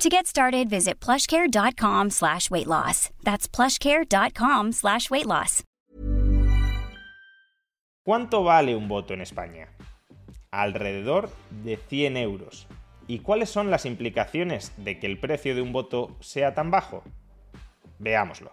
To get started, visit plushcare.com slash weight loss. That's plushcare.com slash weight loss. ¿Cuánto vale un voto en España? Alrededor de 100 euros. ¿Y cuáles son las implicaciones de que el precio de un voto sea tan bajo? Veámoslo.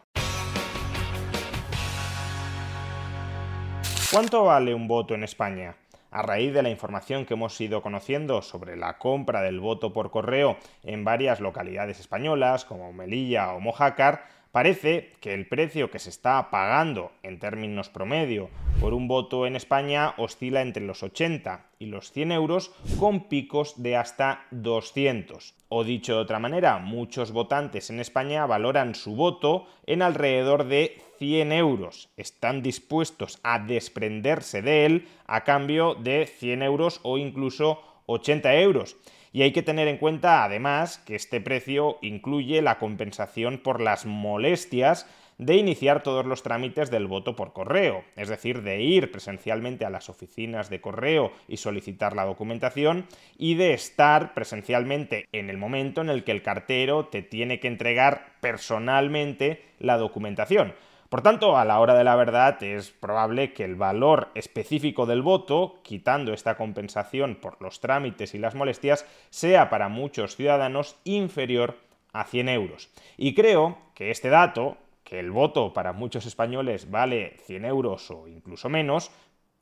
¿Cuánto vale un voto en España? A raíz de la información que hemos ido conociendo sobre la compra del voto por correo en varias localidades españolas como Melilla o Mojácar, parece que el precio que se está pagando en términos promedio por un voto en España oscila entre los 80 y los 100 euros con picos de hasta 200. O dicho de otra manera, muchos votantes en España valoran su voto en alrededor de 100 euros. Están dispuestos a desprenderse de él a cambio de 100 euros o incluso 80 euros. Y hay que tener en cuenta además que este precio incluye la compensación por las molestias de iniciar todos los trámites del voto por correo, es decir, de ir presencialmente a las oficinas de correo y solicitar la documentación y de estar presencialmente en el momento en el que el cartero te tiene que entregar personalmente la documentación. Por tanto, a la hora de la verdad es probable que el valor específico del voto, quitando esta compensación por los trámites y las molestias, sea para muchos ciudadanos inferior a 100 euros. Y creo que este dato, que el voto para muchos españoles vale 100 euros o incluso menos,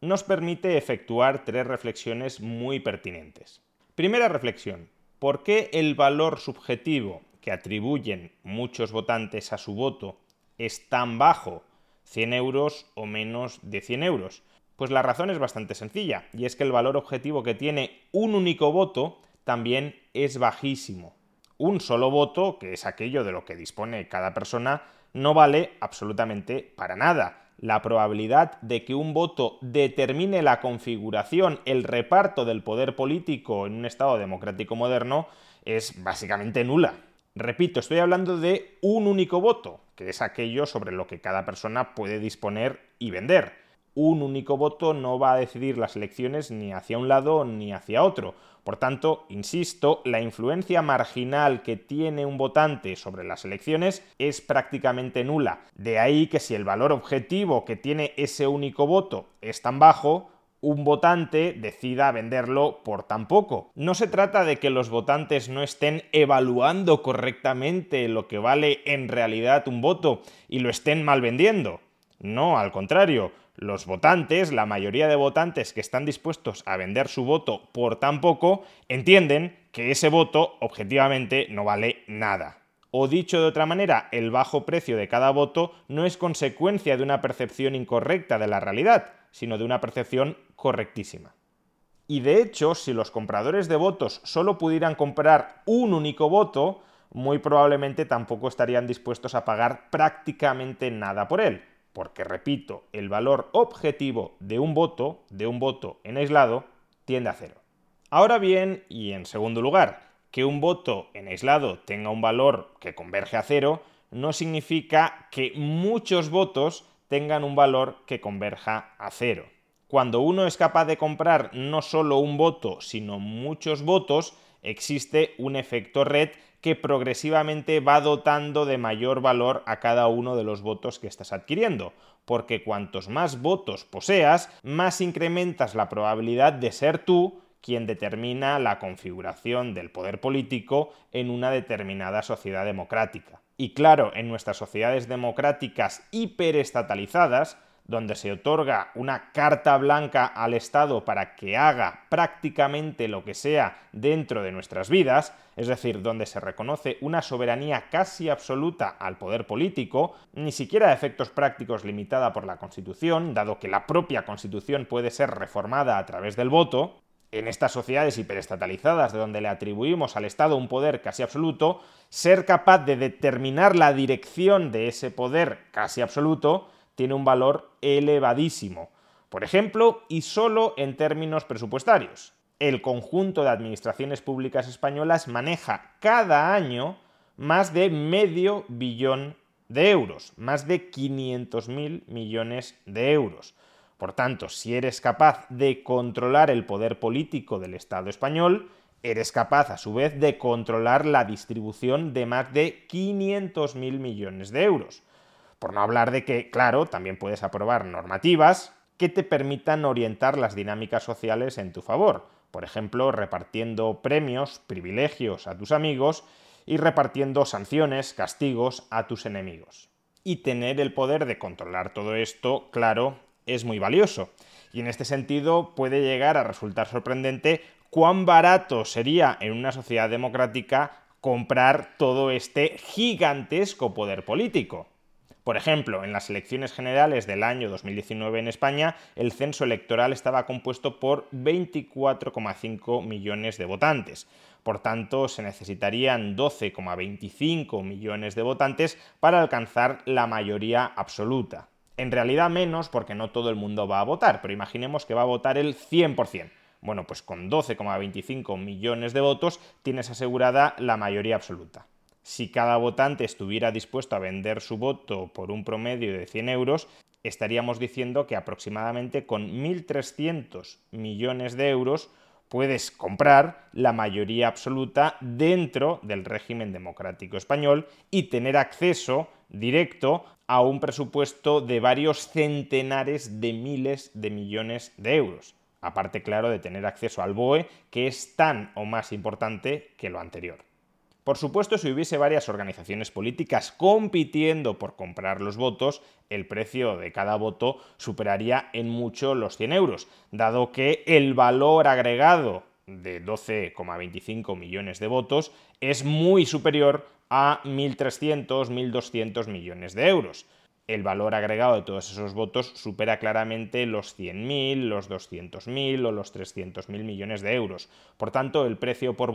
nos permite efectuar tres reflexiones muy pertinentes. Primera reflexión, ¿por qué el valor subjetivo que atribuyen muchos votantes a su voto es tan bajo, 100 euros o menos de 100 euros? Pues la razón es bastante sencilla, y es que el valor objetivo que tiene un único voto también es bajísimo. Un solo voto, que es aquello de lo que dispone cada persona, no vale absolutamente para nada. La probabilidad de que un voto determine la configuración, el reparto del poder político en un Estado democrático moderno es básicamente nula. Repito, estoy hablando de un único voto, que es aquello sobre lo que cada persona puede disponer y vender. Un único voto no va a decidir las elecciones ni hacia un lado ni hacia otro. Por tanto, insisto, la influencia marginal que tiene un votante sobre las elecciones es prácticamente nula. De ahí que si el valor objetivo que tiene ese único voto es tan bajo, un votante decida venderlo por tan poco. No se trata de que los votantes no estén evaluando correctamente lo que vale en realidad un voto y lo estén mal vendiendo. No, al contrario, los votantes, la mayoría de votantes que están dispuestos a vender su voto por tan poco, entienden que ese voto objetivamente no vale nada. O dicho de otra manera, el bajo precio de cada voto no es consecuencia de una percepción incorrecta de la realidad, sino de una percepción correctísima. Y de hecho, si los compradores de votos solo pudieran comprar un único voto, muy probablemente tampoco estarían dispuestos a pagar prácticamente nada por él, porque repito, el valor objetivo de un voto, de un voto en aislado, tiende a cero. Ahora bien, y en segundo lugar, que un voto en aislado tenga un valor que converge a cero, no significa que muchos votos tengan un valor que converja a cero. Cuando uno es capaz de comprar no solo un voto, sino muchos votos, existe un efecto red que progresivamente va dotando de mayor valor a cada uno de los votos que estás adquiriendo, porque cuantos más votos poseas, más incrementas la probabilidad de ser tú quien determina la configuración del poder político en una determinada sociedad democrática. Y claro, en nuestras sociedades democráticas hiperestatalizadas, donde se otorga una carta blanca al Estado para que haga prácticamente lo que sea dentro de nuestras vidas, es decir, donde se reconoce una soberanía casi absoluta al poder político, ni siquiera a efectos prácticos limitada por la Constitución, dado que la propia Constitución puede ser reformada a través del voto, en estas sociedades hiperestatalizadas, de donde le atribuimos al Estado un poder casi absoluto, ser capaz de determinar la dirección de ese poder casi absoluto tiene un valor elevadísimo. Por ejemplo, y solo en términos presupuestarios. El conjunto de administraciones públicas españolas maneja cada año más de medio billón de euros, más de 500.000 millones de euros. Por tanto, si eres capaz de controlar el poder político del Estado español, eres capaz a su vez de controlar la distribución de más de 500.000 millones de euros. Por no hablar de que, claro, también puedes aprobar normativas que te permitan orientar las dinámicas sociales en tu favor, por ejemplo, repartiendo premios, privilegios a tus amigos y repartiendo sanciones, castigos a tus enemigos. Y tener el poder de controlar todo esto, claro, es muy valioso. Y en este sentido puede llegar a resultar sorprendente cuán barato sería en una sociedad democrática comprar todo este gigantesco poder político. Por ejemplo, en las elecciones generales del año 2019 en España, el censo electoral estaba compuesto por 24,5 millones de votantes. Por tanto, se necesitarían 12,25 millones de votantes para alcanzar la mayoría absoluta. En realidad menos porque no todo el mundo va a votar, pero imaginemos que va a votar el 100%. Bueno, pues con 12,25 millones de votos tienes asegurada la mayoría absoluta si cada votante estuviera dispuesto a vender su voto por un promedio de 100 euros, estaríamos diciendo que aproximadamente con 1.300 millones de euros puedes comprar la mayoría absoluta dentro del régimen democrático español y tener acceso directo a un presupuesto de varios centenares de miles de millones de euros. Aparte, claro, de tener acceso al BOE, que es tan o más importante que lo anterior. Por supuesto, si hubiese varias organizaciones políticas compitiendo por comprar los votos, el precio de cada voto superaría en mucho los 100 euros, dado que el valor agregado de 12,25 millones de votos es muy superior a 1.300, 1.200 millones de euros. El valor agregado de todos esos votos supera claramente los 100.000, los 200.000 o los 300.000 millones de euros. Por tanto, el precio por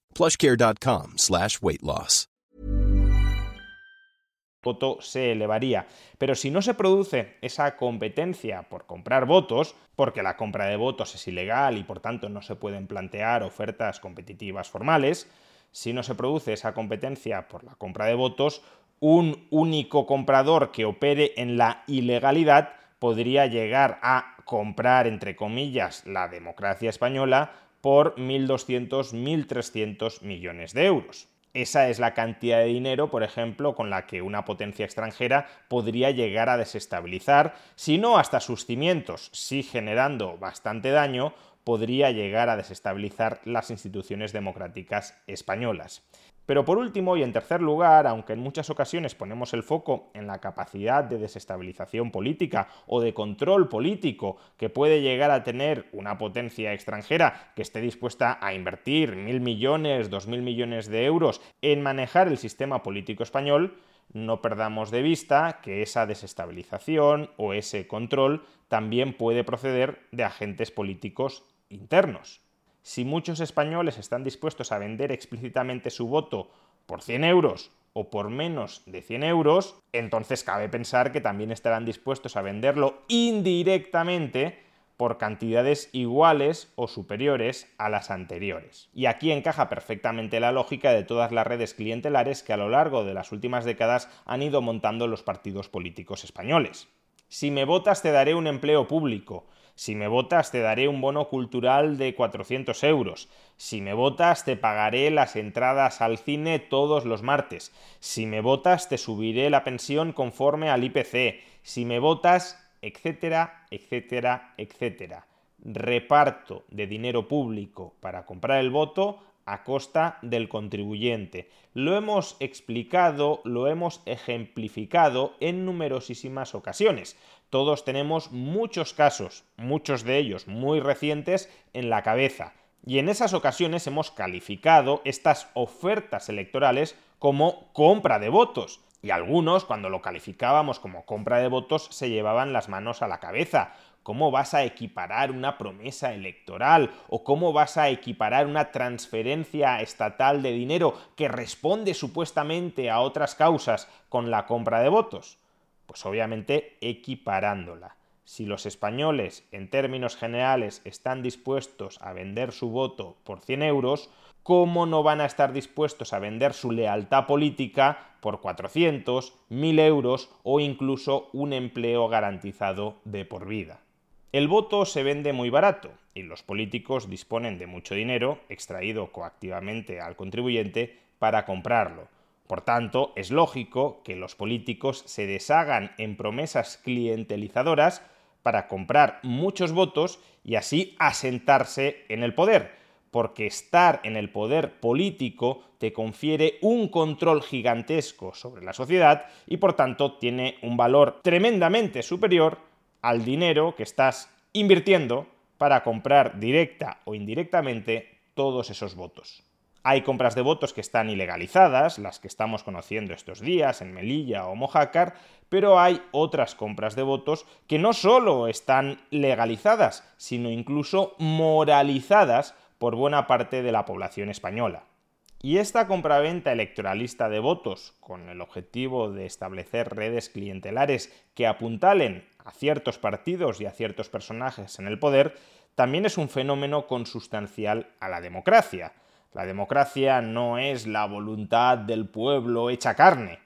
plushcare.com voto se elevaría. Pero si no se produce esa competencia por comprar votos, porque la compra de votos es ilegal y por tanto no se pueden plantear ofertas competitivas formales, si no se produce esa competencia por la compra de votos, un único comprador que opere en la ilegalidad podría llegar a comprar, entre comillas, la democracia española por 1.200, 1.300 millones de euros. Esa es la cantidad de dinero, por ejemplo, con la que una potencia extranjera podría llegar a desestabilizar, si no hasta sus cimientos, sí generando bastante daño, podría llegar a desestabilizar las instituciones democráticas españolas. Pero por último y en tercer lugar, aunque en muchas ocasiones ponemos el foco en la capacidad de desestabilización política o de control político que puede llegar a tener una potencia extranjera que esté dispuesta a invertir mil millones, dos mil millones de euros en manejar el sistema político español, no perdamos de vista que esa desestabilización o ese control también puede proceder de agentes políticos internos. Si muchos españoles están dispuestos a vender explícitamente su voto por 100 euros o por menos de 100 euros, entonces cabe pensar que también estarán dispuestos a venderlo indirectamente por cantidades iguales o superiores a las anteriores. Y aquí encaja perfectamente la lógica de todas las redes clientelares que a lo largo de las últimas décadas han ido montando los partidos políticos españoles. Si me votas te daré un empleo público. Si me votas te daré un bono cultural de 400 euros. Si me votas te pagaré las entradas al cine todos los martes. Si me votas te subiré la pensión conforme al IPC. Si me votas etcétera, etcétera, etcétera. Reparto de dinero público para comprar el voto a costa del contribuyente. Lo hemos explicado, lo hemos ejemplificado en numerosísimas ocasiones. Todos tenemos muchos casos, muchos de ellos muy recientes, en la cabeza. Y en esas ocasiones hemos calificado estas ofertas electorales como compra de votos. Y algunos, cuando lo calificábamos como compra de votos, se llevaban las manos a la cabeza. ¿Cómo vas a equiparar una promesa electoral? ¿O cómo vas a equiparar una transferencia estatal de dinero que responde supuestamente a otras causas con la compra de votos? Pues obviamente equiparándola. Si los españoles, en términos generales, están dispuestos a vender su voto por 100 euros, ¿cómo no van a estar dispuestos a vender su lealtad política por 400, 1000 euros o incluso un empleo garantizado de por vida? El voto se vende muy barato y los políticos disponen de mucho dinero extraído coactivamente al contribuyente para comprarlo. Por tanto, es lógico que los políticos se deshagan en promesas clientelizadoras para comprar muchos votos y así asentarse en el poder, porque estar en el poder político te confiere un control gigantesco sobre la sociedad y por tanto tiene un valor tremendamente superior al dinero que estás invirtiendo para comprar directa o indirectamente todos esos votos. Hay compras de votos que están ilegalizadas, las que estamos conociendo estos días en Melilla o Mojácar, pero hay otras compras de votos que no solo están legalizadas, sino incluso moralizadas por buena parte de la población española. Y esta compraventa electoralista de votos, con el objetivo de establecer redes clientelares que apuntalen a ciertos partidos y a ciertos personajes en el poder, también es un fenómeno consustancial a la democracia. La democracia no es la voluntad del pueblo hecha carne.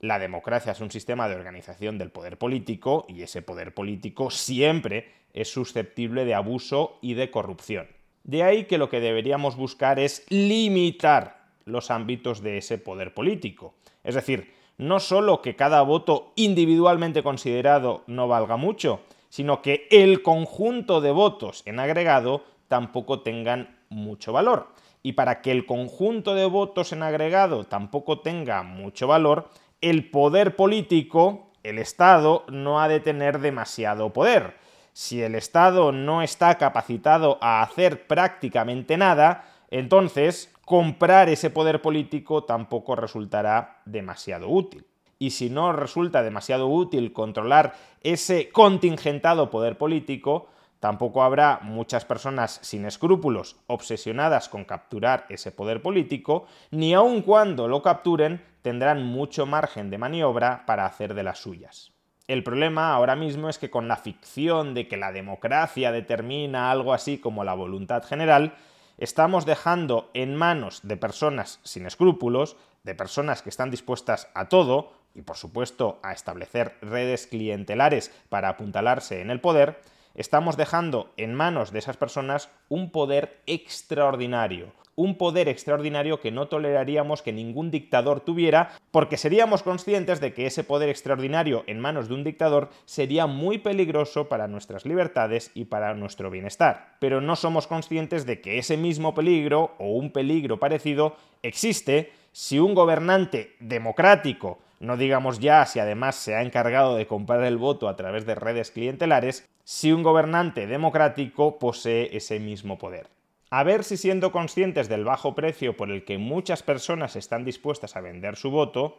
La democracia es un sistema de organización del poder político y ese poder político siempre es susceptible de abuso y de corrupción. De ahí que lo que deberíamos buscar es limitar los ámbitos de ese poder político. Es decir, no solo que cada voto individualmente considerado no valga mucho, sino que el conjunto de votos en agregado tampoco tengan mucho valor y para que el conjunto de votos en agregado tampoco tenga mucho valor, el poder político, el Estado, no ha de tener demasiado poder. Si el Estado no está capacitado a hacer prácticamente nada, entonces comprar ese poder político tampoco resultará demasiado útil. Y si no resulta demasiado útil controlar ese contingentado poder político, Tampoco habrá muchas personas sin escrúpulos obsesionadas con capturar ese poder político, ni aun cuando lo capturen tendrán mucho margen de maniobra para hacer de las suyas. El problema ahora mismo es que con la ficción de que la democracia determina algo así como la voluntad general, estamos dejando en manos de personas sin escrúpulos, de personas que están dispuestas a todo, y por supuesto a establecer redes clientelares para apuntalarse en el poder, estamos dejando en manos de esas personas un poder extraordinario, un poder extraordinario que no toleraríamos que ningún dictador tuviera, porque seríamos conscientes de que ese poder extraordinario en manos de un dictador sería muy peligroso para nuestras libertades y para nuestro bienestar. Pero no somos conscientes de que ese mismo peligro o un peligro parecido existe si un gobernante democrático no digamos ya si además se ha encargado de comprar el voto a través de redes clientelares, si un gobernante democrático posee ese mismo poder. A ver si siendo conscientes del bajo precio por el que muchas personas están dispuestas a vender su voto,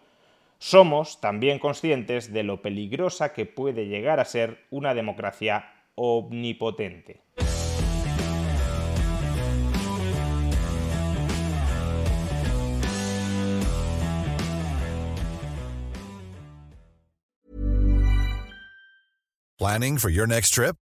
somos también conscientes de lo peligrosa que puede llegar a ser una democracia omnipotente. Planning for your next trip?